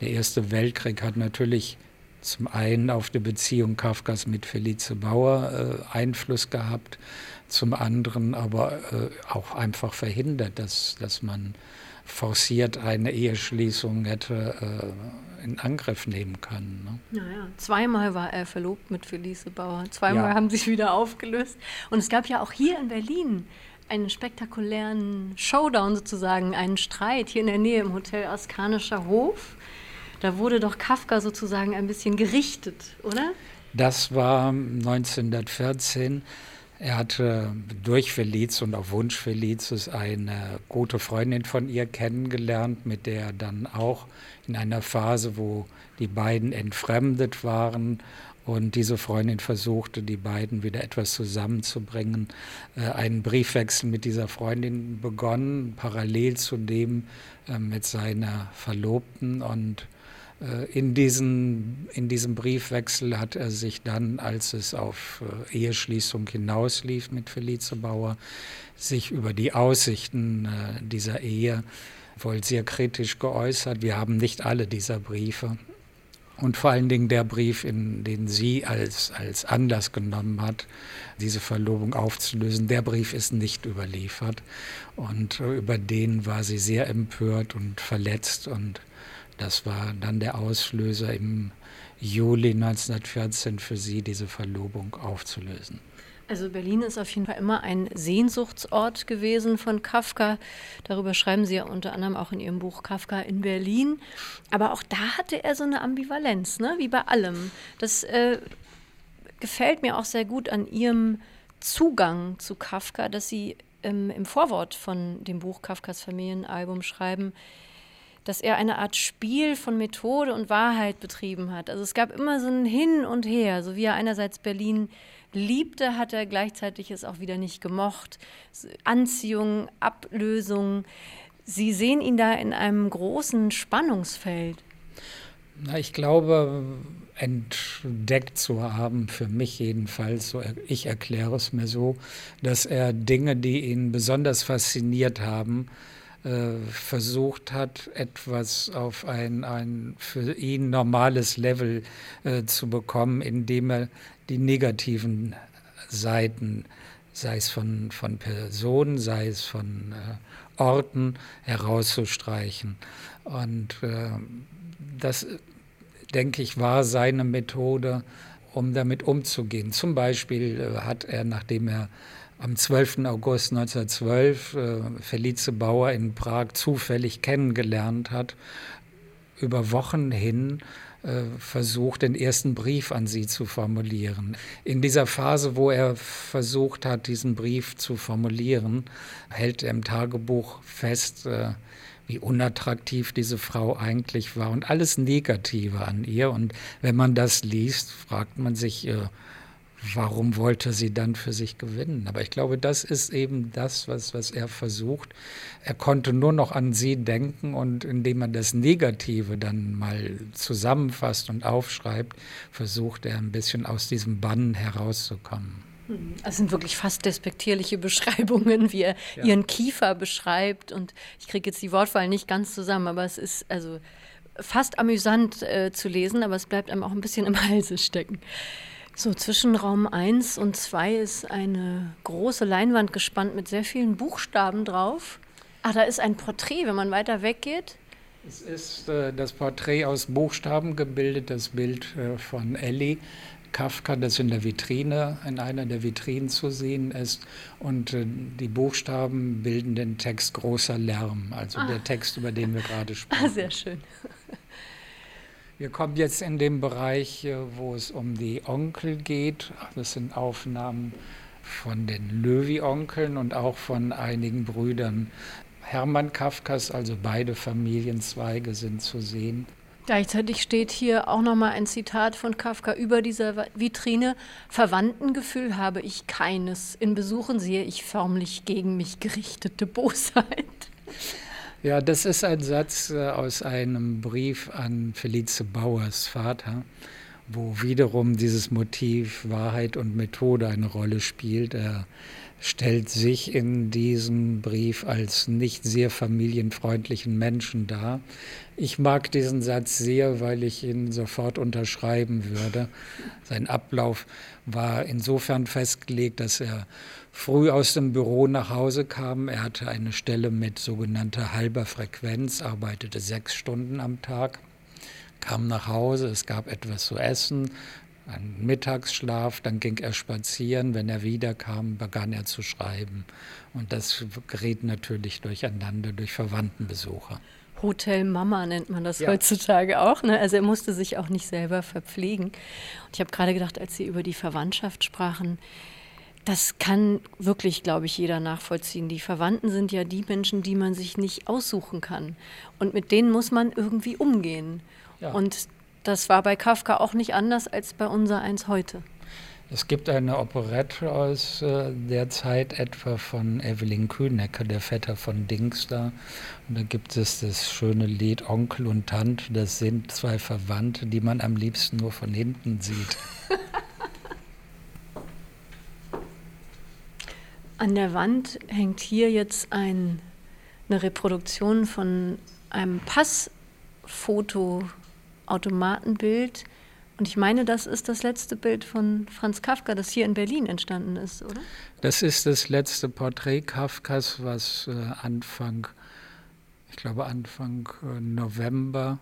Der Erste Weltkrieg hat natürlich zum einen auf die Beziehung Kafkas mit Felice Bauer äh, Einfluss gehabt, zum anderen aber äh, auch einfach verhindert, dass, dass man forciert eine Eheschließung hätte äh, in Angriff nehmen können. Ne? Naja, zweimal war er verlobt mit Felice Bauer, zweimal ja. haben sie sich wieder aufgelöst. Und es gab ja auch hier in Berlin einen spektakulären Showdown sozusagen, einen Streit hier in der Nähe im Hotel Askanischer Hof. Da wurde doch Kafka sozusagen ein bisschen gerichtet, oder? Das war 1914. Er hatte durch Feliz und auf Wunsch Felizes eine gute Freundin von ihr kennengelernt, mit der er dann auch in einer Phase, wo die beiden entfremdet waren und diese Freundin versuchte, die beiden wieder etwas zusammenzubringen, äh, einen Briefwechsel mit dieser Freundin begonnen, parallel zu dem äh, mit seiner Verlobten. Und in, diesen, in diesem Briefwechsel hat er sich dann, als es auf Eheschließung hinauslief mit Felice Bauer, sich über die Aussichten dieser Ehe wohl sehr kritisch geäußert. Wir haben nicht alle dieser Briefe. Und vor allen Dingen der Brief, in den sie als, als Anlass genommen hat, diese Verlobung aufzulösen, der Brief ist nicht überliefert. Und über den war sie sehr empört und verletzt. Und das war dann der Auslöser im Juli 1914 für sie, diese Verlobung aufzulösen. Also Berlin ist auf jeden Fall immer ein Sehnsuchtsort gewesen von Kafka. Darüber schreiben Sie ja unter anderem auch in Ihrem Buch Kafka in Berlin. Aber auch da hatte er so eine Ambivalenz, ne? wie bei allem. Das äh, gefällt mir auch sehr gut an Ihrem Zugang zu Kafka, dass Sie ähm, im Vorwort von dem Buch Kafkas Familienalbum schreiben, dass er eine Art Spiel von Methode und Wahrheit betrieben hat. Also es gab immer so ein Hin und Her, so wie er einerseits Berlin liebte, hat er gleichzeitig es auch wieder nicht gemocht. Anziehung, Ablösung. Sie sehen ihn da in einem großen Spannungsfeld. Na, ich glaube, entdeckt zu haben, für mich jedenfalls, so ich erkläre es mir so, dass er Dinge, die ihn besonders fasziniert haben, versucht hat, etwas auf ein, ein für ihn normales Level äh, zu bekommen, indem er die negativen Seiten sei es von, von Personen, sei es von äh, Orten, herauszustreichen. Und äh, das, denke ich, war seine Methode, um damit umzugehen. Zum Beispiel äh, hat er, nachdem er am 12. August 1912 äh, Felice Bauer in Prag zufällig kennengelernt hat, über Wochen hin äh, versucht, den ersten Brief an sie zu formulieren. In dieser Phase, wo er versucht hat, diesen Brief zu formulieren, hält er im Tagebuch fest, äh, wie unattraktiv diese Frau eigentlich war und alles Negative an ihr. Und wenn man das liest, fragt man sich, äh, warum wollte sie dann für sich gewinnen? Aber ich glaube, das ist eben das, was, was er versucht. Er konnte nur noch an sie denken und indem er das Negative dann mal zusammenfasst und aufschreibt, versucht er ein bisschen aus diesem Bann herauszukommen. Das sind wirklich fast despektierliche Beschreibungen, wie er ja. ihren Kiefer beschreibt. Und ich kriege jetzt die Wortwahl nicht ganz zusammen, aber es ist also fast amüsant äh, zu lesen, aber es bleibt einem auch ein bisschen im Halse stecken. So, zwischen Raum 1 und 2 ist eine große Leinwand gespannt mit sehr vielen Buchstaben drauf. Ah, da ist ein Porträt, wenn man weiter weggeht. Es ist äh, das Porträt aus Buchstaben gebildet, das Bild äh, von Ellie Kafka, das in der Vitrine, in einer der Vitrinen zu sehen ist. Und äh, die Buchstaben bilden den Text großer Lärm, also ah. der Text, über den wir gerade sprechen. [laughs] Ah, sehr schön. Wir kommen jetzt in den Bereich, äh, wo es um die Onkel geht. Das sind Aufnahmen von den Löwy-Onkeln und auch von einigen Brüdern Hermann Kafkas, also beide Familienzweige sind zu sehen. Gleichzeitig steht hier auch nochmal ein Zitat von Kafka über dieser Vitrine. Verwandtengefühl habe ich keines. In Besuchen sehe ich förmlich gegen mich gerichtete Bosheit. Ja, das ist ein Satz äh, aus einem Brief an Felice Bauers Vater, wo wiederum dieses Motiv Wahrheit und Methode eine Rolle spielt. Er stellt sich in diesem Brief als nicht sehr familienfreundlichen Menschen dar. Ich mag diesen Satz sehr, weil ich ihn sofort unterschreiben würde. Sein Ablauf war insofern festgelegt, dass er früh aus dem Büro nach Hause kam. Er hatte eine Stelle mit sogenannter halber Frequenz, arbeitete sechs Stunden am Tag, kam nach Hause, es gab etwas zu essen, einen Mittagsschlaf, dann ging er spazieren. Wenn er wiederkam, begann er zu schreiben. Und das gerät natürlich durcheinander durch Verwandtenbesuche. Hotel Mama nennt man das ja. heutzutage auch. Ne? Also er musste sich auch nicht selber verpflegen. Und ich habe gerade gedacht, als Sie über die Verwandtschaft sprachen, das kann wirklich, glaube ich, jeder nachvollziehen. Die Verwandten sind ja die Menschen, die man sich nicht aussuchen kann. Und mit denen muss man irgendwie umgehen. Ja. Und das war bei Kafka auch nicht anders als bei unser eins heute. Es gibt eine Operette aus äh, der Zeit etwa von Evelyn Kühnecker, der Vetter von Dings da. Und da gibt es das schöne Lied Onkel und Tante. Das sind zwei Verwandte, die man am liebsten nur von hinten sieht. [laughs] An der Wand hängt hier jetzt ein, eine Reproduktion von einem Passfoto-Automatenbild. Und ich meine, das ist das letzte Bild von Franz Kafka, das hier in Berlin entstanden ist, oder? Das ist das letzte Porträt Kafkas, was äh, Anfang, ich glaube Anfang äh, November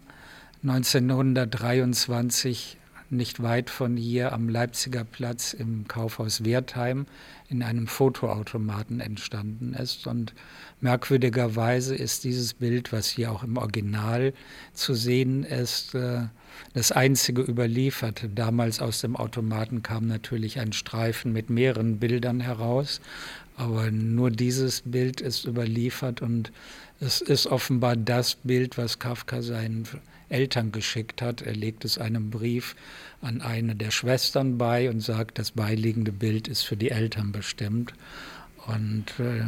1923 nicht weit von hier am Leipziger Platz im Kaufhaus Wertheim in einem Fotoautomaten entstanden ist. Und merkwürdigerweise ist dieses Bild, was hier auch im Original zu sehen ist, äh, das einzige überlieferte. Damals aus dem Automaten kam natürlich ein Streifen mit mehreren Bildern heraus, aber nur dieses Bild ist überliefert und es ist offenbar das Bild, was Kafka seinen Eltern geschickt hat. Er legt es einem Brief an eine der Schwestern bei und sagt, das beiliegende Bild ist für die Eltern bestimmt. Und äh,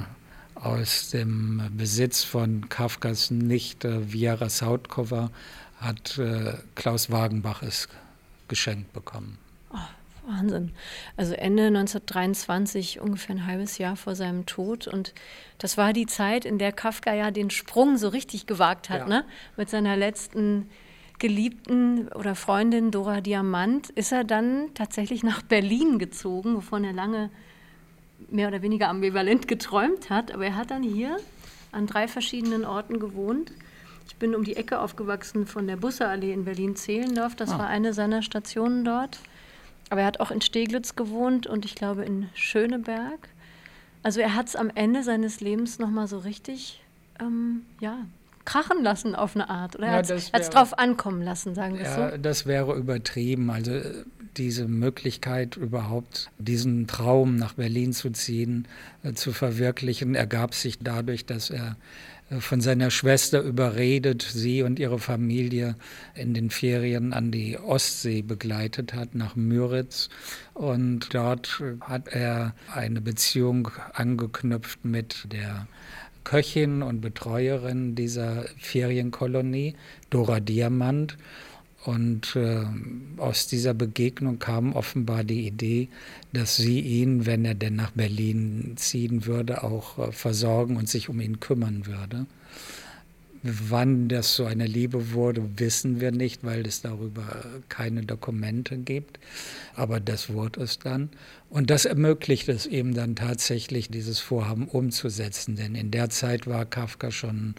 aus dem Besitz von Kafkas Nichte Viera Sautkova hat äh, Klaus Wagenbach es geschenkt bekommen. Wahnsinn. Also Ende 1923, ungefähr ein halbes Jahr vor seinem Tod. Und das war die Zeit, in der Kafka ja den Sprung so richtig gewagt hat, ja. ne? Mit seiner letzten Geliebten oder Freundin Dora Diamant ist er dann tatsächlich nach Berlin gezogen, wovon er lange mehr oder weniger ambivalent geträumt hat. Aber er hat dann hier an drei verschiedenen Orten gewohnt. Ich bin um die Ecke aufgewachsen von der Busseallee in Berlin-Zehlendorf. Das ah. war eine seiner Stationen dort. Aber er hat auch in Steglitz gewohnt und ich glaube in Schöneberg. Also er hat es am Ende seines Lebens nochmal so richtig, ähm, ja, krachen lassen auf eine Art. Oder er ja, hat es drauf ankommen lassen, sagen wir ja, so. Das wäre übertrieben. Also äh, diese Möglichkeit überhaupt, diesen Traum nach Berlin zu ziehen, äh, zu verwirklichen, ergab sich dadurch, dass er äh, von seiner Schwester überredet, sie und ihre Familie in den Ferien an die Ostsee begleitet hat, nach Müritz. Und dort hat er eine Beziehung angeknüpft mit der Köchin und Betreuerin dieser Ferienkolonie, Dora Diamant. Und äh, aus dieser Begegnung kam offenbar die Idee, dass sie ihn, wenn er denn nach Berlin ziehen würde, auch äh, versorgen und sich um ihn kümmern würde. Wann das so eine Liebe wurde, wissen wir nicht, weil es darüber keine Dokumente gibt. Aber das wurde es dann. Und das ermöglicht es eben dann tatsächlich, dieses Vorhaben umzusetzen. Denn in der Zeit war Kafka schon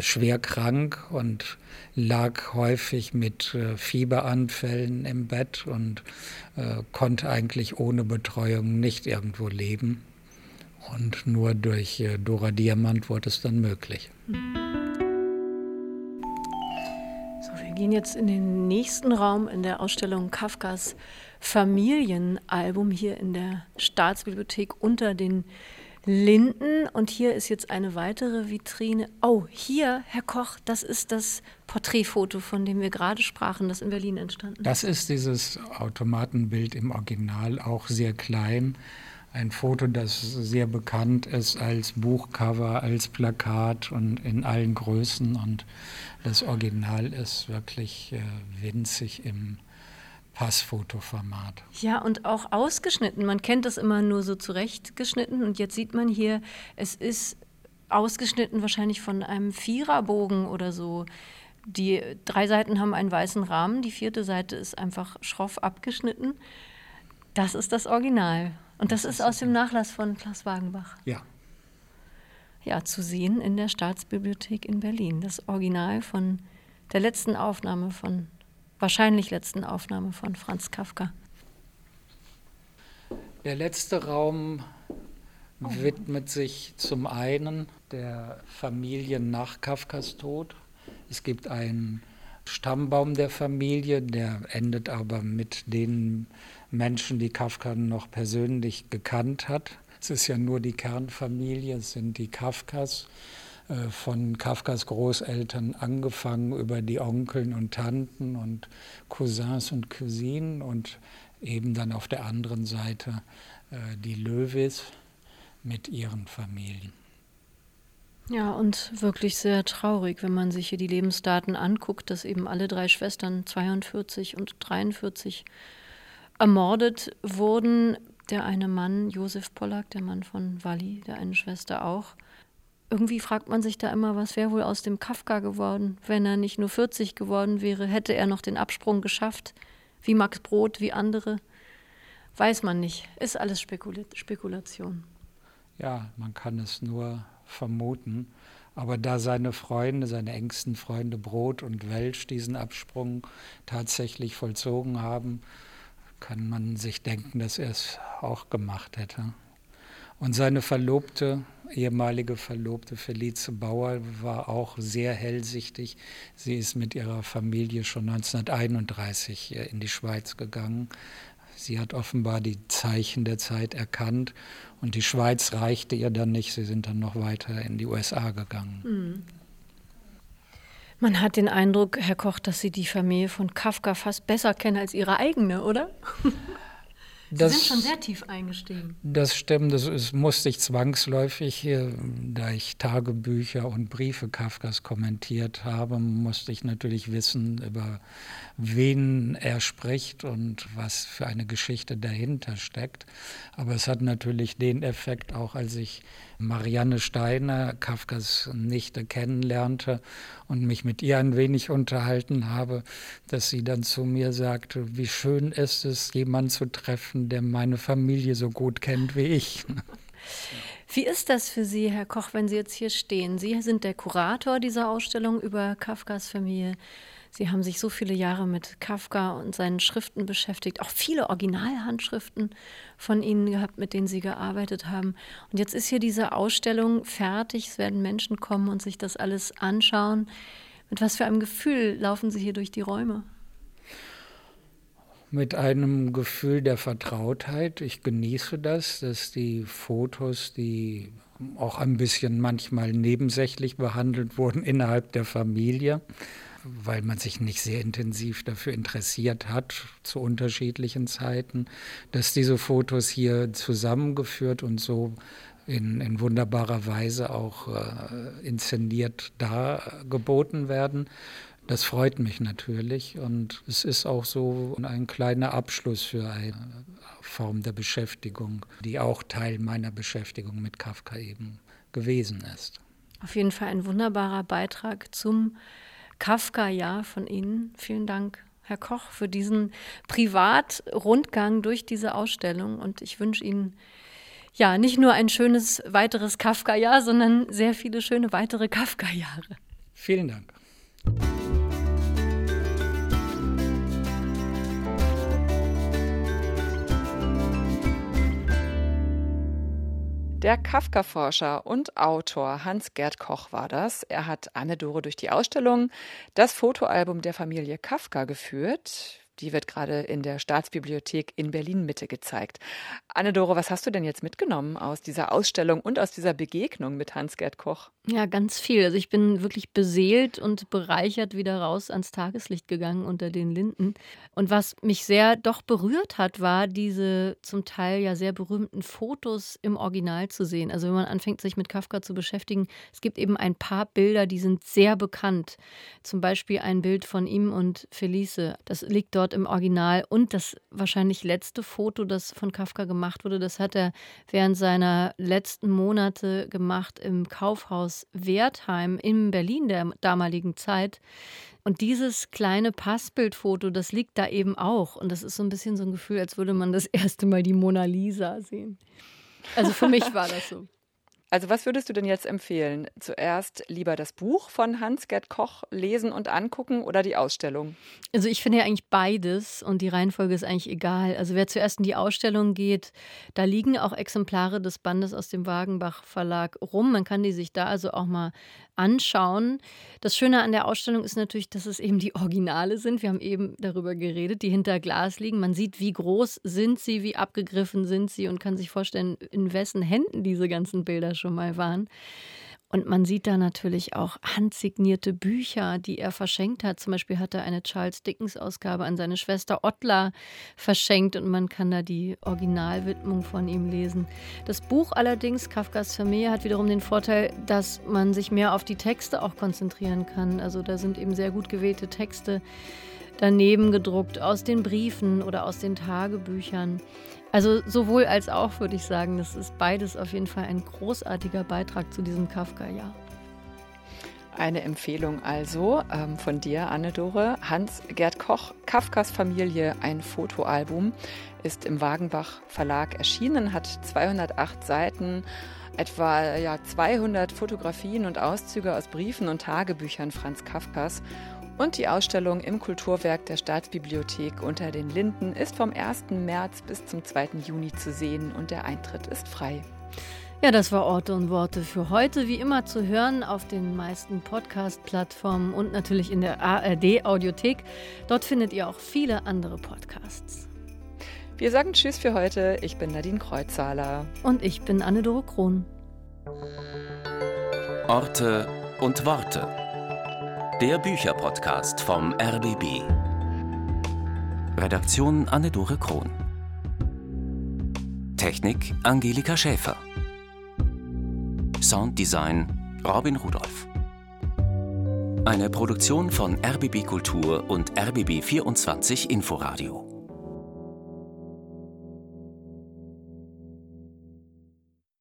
schwer krank und lag häufig mit äh, Fieberanfällen im Bett und äh, konnte eigentlich ohne Betreuung nicht irgendwo leben. Und nur durch Dora Diamant wurde es dann möglich. So, wir gehen jetzt in den nächsten Raum in der Ausstellung Kafkas Familienalbum hier in der Staatsbibliothek unter den Linden. Und hier ist jetzt eine weitere Vitrine. Oh, hier, Herr Koch, das ist das Porträtfoto, von dem wir gerade sprachen, das in Berlin entstanden ist. Das ist dieses Automatenbild im Original, auch sehr klein. Ein Foto, das sehr bekannt ist als Buchcover, als Plakat und in allen Größen. Und das Original ist wirklich äh, winzig im Passfotoformat. Ja, und auch ausgeschnitten. Man kennt das immer nur so zurechtgeschnitten und jetzt sieht man hier, es ist ausgeschnitten wahrscheinlich von einem Viererbogen oder so. Die drei Seiten haben einen weißen Rahmen, die vierte Seite ist einfach schroff abgeschnitten. Das ist das Original. Und das, das ist aus dem Nachlass von Klaus Wagenbach. Ja. Ja, zu sehen in der Staatsbibliothek in Berlin. Das Original von der letzten Aufnahme von wahrscheinlich letzten Aufnahme von Franz Kafka. Der letzte Raum widmet sich zum einen der Familie nach Kafkas Tod. Es gibt einen Stammbaum der Familie, der endet aber mit den Menschen, die Kafka noch persönlich gekannt hat. Es ist ja nur die Kernfamilie, es sind die Kafkas. Äh, von Kafkas Großeltern angefangen über die Onkeln und Tanten und Cousins und Cousinen und eben dann auf der anderen Seite äh, die Löwis mit ihren Familien. Ja, und wirklich sehr traurig, wenn man sich hier die Lebensdaten anguckt, dass eben alle drei Schwestern 42 und 43 ermordet wurden. Der eine Mann, Josef Pollack, der Mann von Walli, der eine Schwester auch irgendwie fragt man sich da immer, was wäre wohl aus dem Kafka geworden, wenn er nicht nur 40 geworden wäre, hätte er noch den Absprung geschafft, wie Max Brot, wie andere. Weiß man nicht, ist alles Spekula Spekulation. Ja, man kann es nur vermuten. Aber da seine Freunde, seine engsten Freunde Brot und Welsch diesen Absprung tatsächlich vollzogen haben, kann man sich denken, dass er es auch gemacht hätte. Und seine Verlobte, ehemalige Verlobte Felice Bauer, war auch sehr hellsichtig. Sie ist mit ihrer Familie schon 1931 in die Schweiz gegangen. Sie hat offenbar die Zeichen der Zeit erkannt und die Schweiz reichte ihr dann nicht. Sie sind dann noch weiter in die USA gegangen. Mhm. Man hat den Eindruck, Herr Koch, dass Sie die Familie von Kafka fast besser kennen als Ihre eigene, oder? [laughs] Sie sind schon sehr tief eingestiegen. Das stimmt, das ist, musste ich zwangsläufig, da ich Tagebücher und Briefe Kafkas kommentiert habe, musste ich natürlich wissen, über wen er spricht und was für eine Geschichte dahinter steckt. Aber es hat natürlich den Effekt, auch als ich Marianne Steiner, Kafkas Nichte, kennenlernte und mich mit ihr ein wenig unterhalten habe, dass sie dann zu mir sagte, wie schön ist es, jemanden zu treffen, der meine Familie so gut kennt wie ich. [laughs] Wie ist das für Sie, Herr Koch, wenn Sie jetzt hier stehen? Sie sind der Kurator dieser Ausstellung über Kafkas Familie. Sie haben sich so viele Jahre mit Kafka und seinen Schriften beschäftigt, auch viele Originalhandschriften von Ihnen gehabt, mit denen Sie gearbeitet haben. Und jetzt ist hier diese Ausstellung fertig. Es werden Menschen kommen und sich das alles anschauen. Mit was für einem Gefühl laufen Sie hier durch die Räume? Mit einem Gefühl der Vertrautheit. Ich genieße das, dass die Fotos, die auch ein bisschen manchmal nebensächlich behandelt wurden innerhalb der Familie, weil man sich nicht sehr intensiv dafür interessiert hat zu unterschiedlichen Zeiten, dass diese Fotos hier zusammengeführt und so in, in wunderbarer Weise auch äh, inszeniert dargeboten werden. Das freut mich natürlich und es ist auch so ein kleiner Abschluss für eine Form der Beschäftigung, die auch Teil meiner Beschäftigung mit Kafka eben gewesen ist. Auf jeden Fall ein wunderbarer Beitrag zum Kafka-Jahr von Ihnen. Vielen Dank, Herr Koch, für diesen Privatrundgang durch diese Ausstellung. Und ich wünsche Ihnen ja nicht nur ein schönes weiteres Kafka-Jahr, sondern sehr viele schöne weitere Kafka-Jahre. Vielen Dank. Der Kafka-Forscher und Autor Hans-Gerd Koch war das. Er hat Anne-Dore durch die Ausstellung Das Fotoalbum der Familie Kafka geführt. Die wird gerade in der Staatsbibliothek in Berlin-Mitte gezeigt. Anne-Dore, was hast du denn jetzt mitgenommen aus dieser Ausstellung und aus dieser Begegnung mit Hans-Gerd Koch? Ja, ganz viel. Also ich bin wirklich beseelt und bereichert wieder raus ans Tageslicht gegangen unter den Linden. Und was mich sehr doch berührt hat, war diese zum Teil ja sehr berühmten Fotos im Original zu sehen. Also wenn man anfängt, sich mit Kafka zu beschäftigen, es gibt eben ein paar Bilder, die sind sehr bekannt. Zum Beispiel ein Bild von ihm und Felice. Das liegt dort im Original. Und das wahrscheinlich letzte Foto, das von Kafka gemacht wurde, das hat er während seiner letzten Monate gemacht im Kaufhaus aus Wertheim in Berlin der damaligen Zeit. Und dieses kleine Passbildfoto, das liegt da eben auch. Und das ist so ein bisschen so ein Gefühl, als würde man das [laughs] erste Mal die Mona Lisa sehen. Also für mich war das so. Also was würdest du denn jetzt empfehlen? Zuerst lieber das Buch von Hans-Gerd Koch lesen und angucken oder die Ausstellung? Also ich finde ja eigentlich beides und die Reihenfolge ist eigentlich egal. Also wer zuerst in die Ausstellung geht, da liegen auch Exemplare des Bandes aus dem Wagenbach Verlag rum. Man kann die sich da also auch mal anschauen. Das Schöne an der Ausstellung ist natürlich, dass es eben die Originale sind. Wir haben eben darüber geredet, die hinter Glas liegen. Man sieht, wie groß sind sie, wie abgegriffen sind sie und kann sich vorstellen, in wessen Händen diese ganzen Bilder schon mal waren. Und man sieht da natürlich auch handsignierte Bücher, die er verschenkt hat. Zum Beispiel hat er eine Charles Dickens-Ausgabe an seine Schwester Ottla verschenkt und man kann da die Originalwidmung von ihm lesen. Das Buch allerdings, Kafkas Familie, hat wiederum den Vorteil, dass man sich mehr auf die Texte auch konzentrieren kann. Also da sind eben sehr gut gewählte Texte daneben gedruckt aus den Briefen oder aus den Tagebüchern. Also sowohl als auch würde ich sagen, das ist beides auf jeden Fall ein großartiger Beitrag zu diesem Kafka-Jahr. Eine Empfehlung also ähm, von dir, Anne-Dore. Hans-Gerd Koch, Kafkas Familie, ein Fotoalbum, ist im Wagenbach Verlag erschienen, hat 208 Seiten, etwa ja, 200 Fotografien und Auszüge aus Briefen und Tagebüchern Franz Kafkas und die Ausstellung im Kulturwerk der Staatsbibliothek unter den Linden ist vom 1. März bis zum 2. Juni zu sehen und der Eintritt ist frei. Ja, das war Orte und Worte für heute. Wie immer zu hören auf den meisten Podcast-Plattformen und natürlich in der ARD-Audiothek. Dort findet ihr auch viele andere Podcasts. Wir sagen Tschüss für heute. Ich bin Nadine Kreuzhaler. Und ich bin Anne-Dore Krohn. Orte und Worte. Der Bücherpodcast vom RBB. Redaktion Anne-Dore Krohn. Technik Angelika Schäfer. Sounddesign Robin Rudolph. Eine Produktion von RBB Kultur und RBB 24 Inforadio.